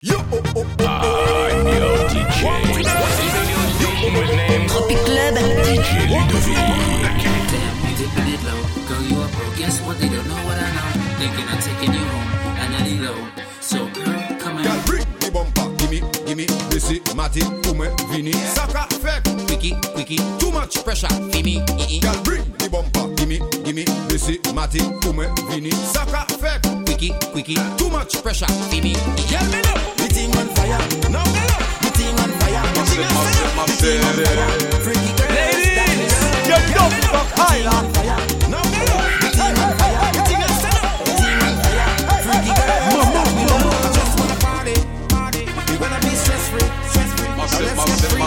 Yo, oh, oh, oh, I'm your DJ. Tropic Club. DJ Ludovic. It low. Girl, you up, bro. Guess what? They don't know what I know. Thinking I'm taking you home. And I need low. So, girl, come on. bring the bumper, gimme, gimme, Missy, Matty, Ume, Vini, Saka, Fek, Quickie, quickie. too much pressure. Fimi, ee, Girl, bring the bumper, gimme, gimme, Missy, Matty, Ume, Vini, Saka, Fek, quickie, quickie. too much pressure. Fimi, ee. Me know, the thing on fire, now me know, the thing on fire, the thing on fire, the thing on fire. Freaky girl, ladies, Get down from Highland. now me know, the thing on fire, the thing on fire, the thing on fire. Freaky girl, that me know. I just wanna party, party. We gonna be stress free, stress free. Now let's get freaky.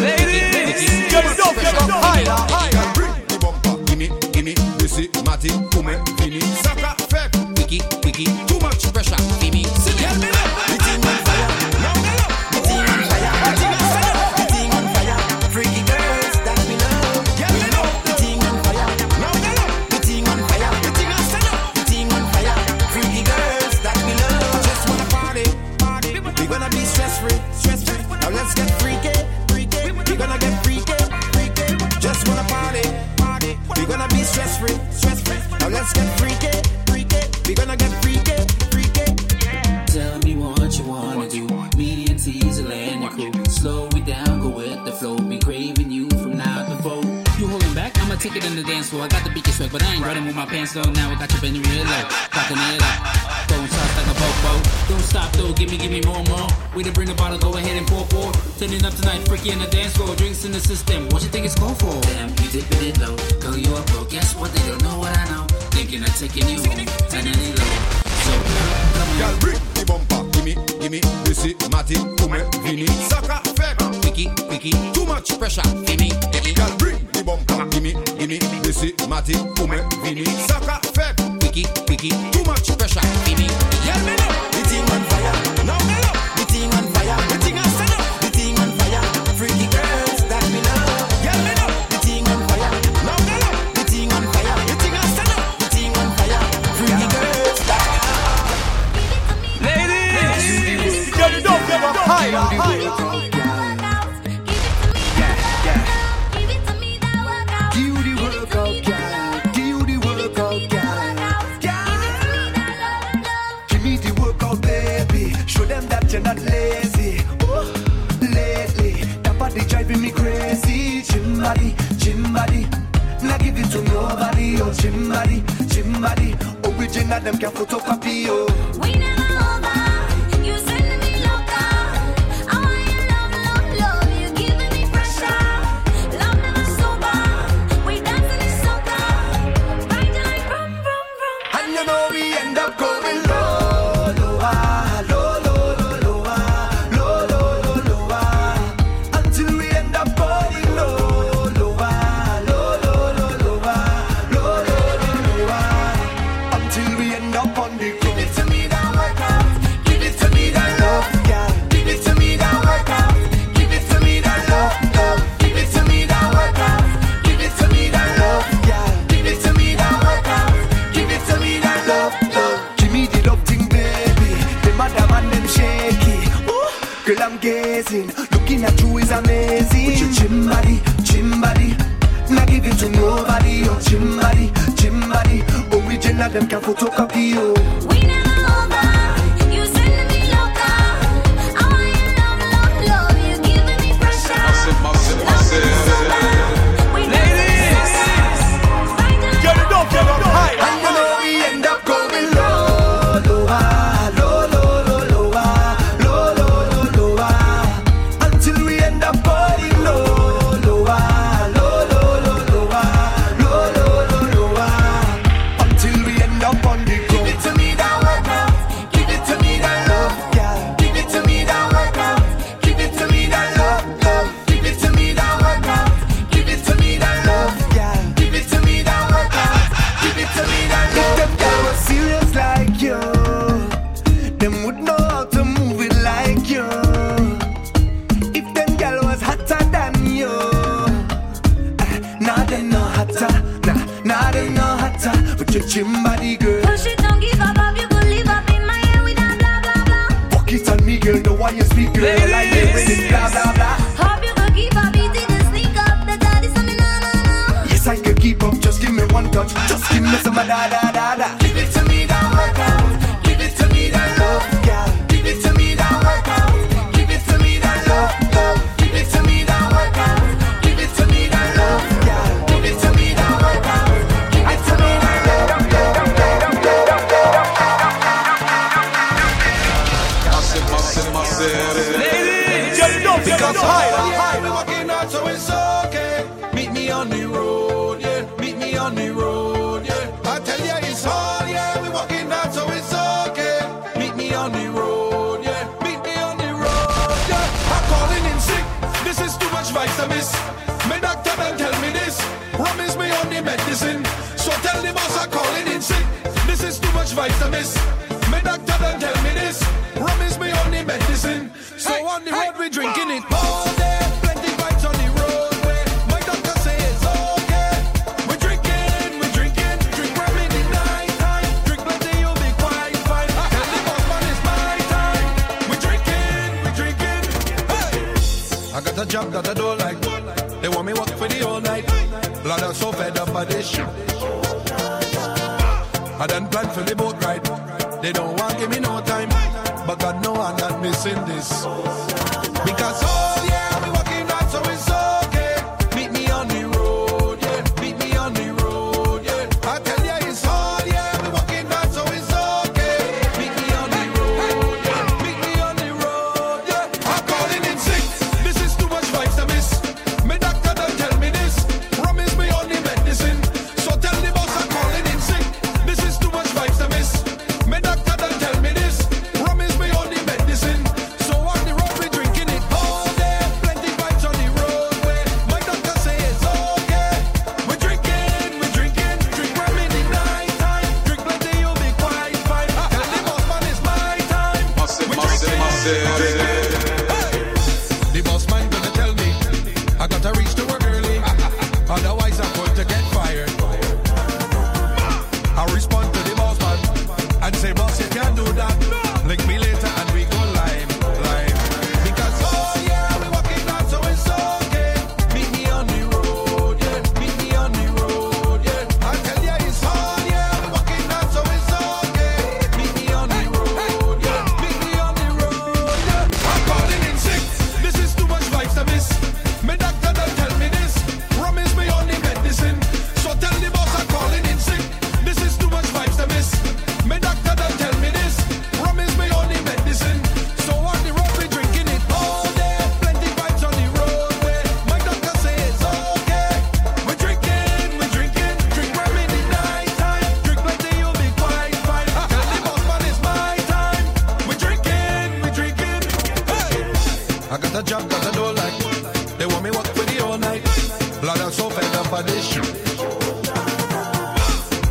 Ladies, get down from Highland. Girl, bring the bumper, gimme, gimme, Missy, Matty, Ume, Vini, take it in the dance floor. I got the beat swag, but I ain't running with my pants down. Now I got you bending real low. Cocking it up. Throwing shots like a bobo. Don't stop though, give me, give me more, more. We to bring a bottle, go ahead and pour, pour. Turning up tonight, freaky in the dance floor. Drinks in the system. What you think it's called for? Damn, you dipping it low. Girl, you up, bro. Guess what? They don't know what I know. Thinking of taking you home. And any low. So, come on. Girl, on. bring the bumper, gimme, gimme, Missy, Matty, Ume, Vini, Saka, Fek, quickie, quickie. Too much pressure, gimme, gimme. Girl, bring the bumper, ah, gimme, gimme. This is Matty, come, vini. Saka, fake, quickie, quickie. Too much pressure, gimme. Girl, Oh, gym body, gym. Original, them can photocopy. Oh. We never gym body. Original, them can photocopy, oh. hotter. Nah, 나를 너 hotter. But your chin body girl. Push it, don't give up, up you believe up in my head without blah blah blah. Walk it on me, girl, the way you speak, girl. Ladies. Like it when it's blah blah blah. Hope you could keep up, you didn't sneak up. The daddy's on me, no. Yes, I could keep up, just give me one touch, just give me some of that. weiter bist. one not missing this. Because all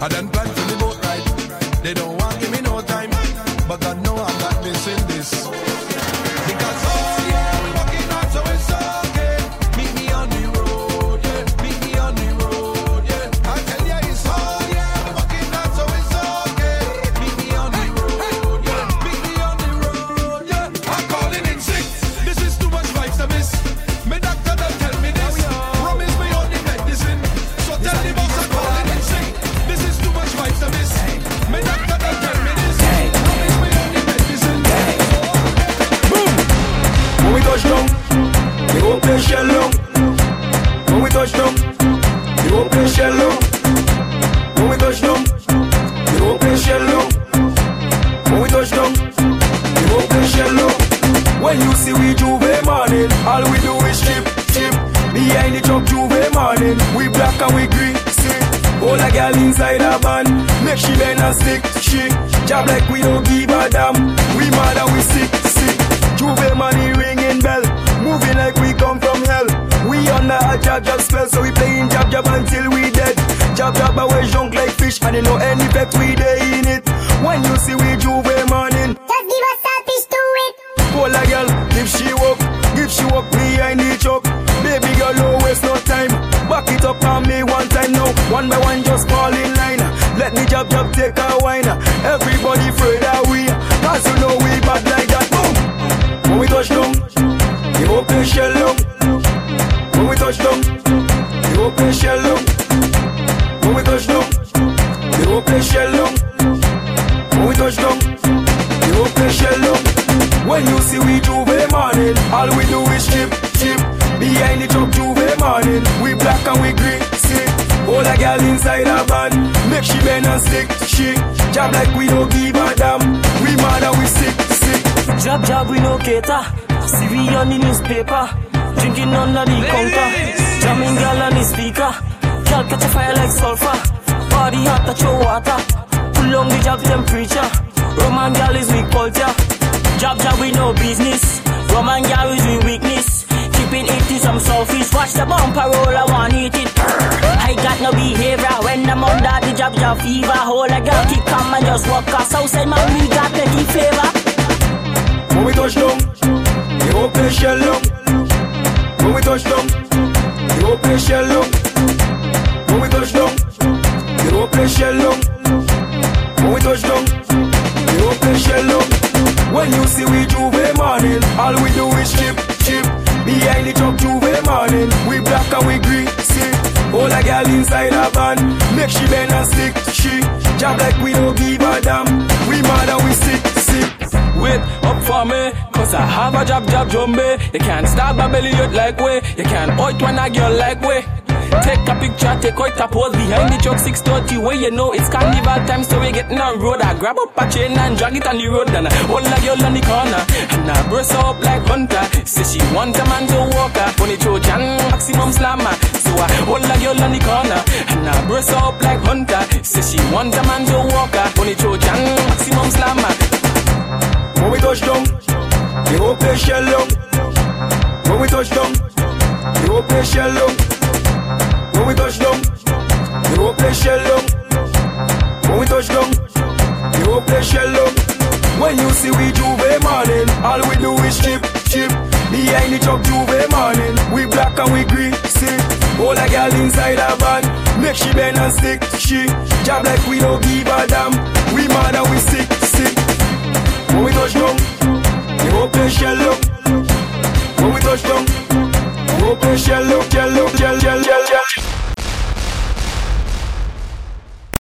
I don't. All a girl inside a van. Make she bend a stick, she Job like we don't give a damn. We mad and we sick, sick. Juve money ringing bell. Moving like we come from hell. We under a jab jab spell So we playing jab jab until we dead. Jab jab away junk like fish And you know any effect we day in it. When you see we J'ouvert morning Just give us a fish to it All a girl, if she walk Give she walk behind the truck. Baby girl, waste no time. Back it up on me one time now. One by one jab take a wine. Everybody afraid that we, cause you know we bad like that. Boom. When we touch down, the open shell down. When we touch down, the open shell down. When we touch down, the open shell down. When we touch down, the open shell down. When you see we J'ouvert morning, all we do is chip, chip. Behind the truck J'ouvert morning, we black and we green, bend and stick, she Jab like we don't give a damn. We mad and we sick, sick. Jab jab we no cater. See we on the newspaper. Drinking on the counter. Jamming girl on the speaker. Girl catch a fire like sulfur. Body hot touch your water. Pull on the jab temperature. Roman girl is weak culture. Jab jab we no business. Roman girl is we weakness. It to some selfish. Watch the bumper roll, I want eat it. I got no behavior when I'm under the job, job fever. Hold a girl keep calm and just walk us outside man we got plenty flavor. When we touch down, the open shell down. When we touch down, We mad and we sick, sick. Wait up for me, cause I have a job job jumbe. You can't start my belly out like way. You can't out when a girl like way. Take a picture, take out a pose behind the truck 630 where you know it's carnival time, so we getting on road. I grab up a chain and drag it on the road, and I hold a girl on the corner, and I brace up like hunter. Say she want a man to walk her, funny Trojan, maximum slammer. So I hold a girl on the corner, and I brace up like hunter. Say she want a man to walk her, funny Trojan, maximum slammer. When we touch down, the open shell down. When we touch down, the open shell down. We touch down, the open shell down. When we touch down, the open shell down. When you see we J'ouvert morning, all we do is chip, chip. Behind the truck J'ouvert morning, we black and we green, see. All a girl inside a van, make she bend and stick, she. Jab like we don't give a damn. We mad and we sick, sick. When we touch down, the open shell up. When we touch down, the shell up, shell up, shell, shell, shell, shell.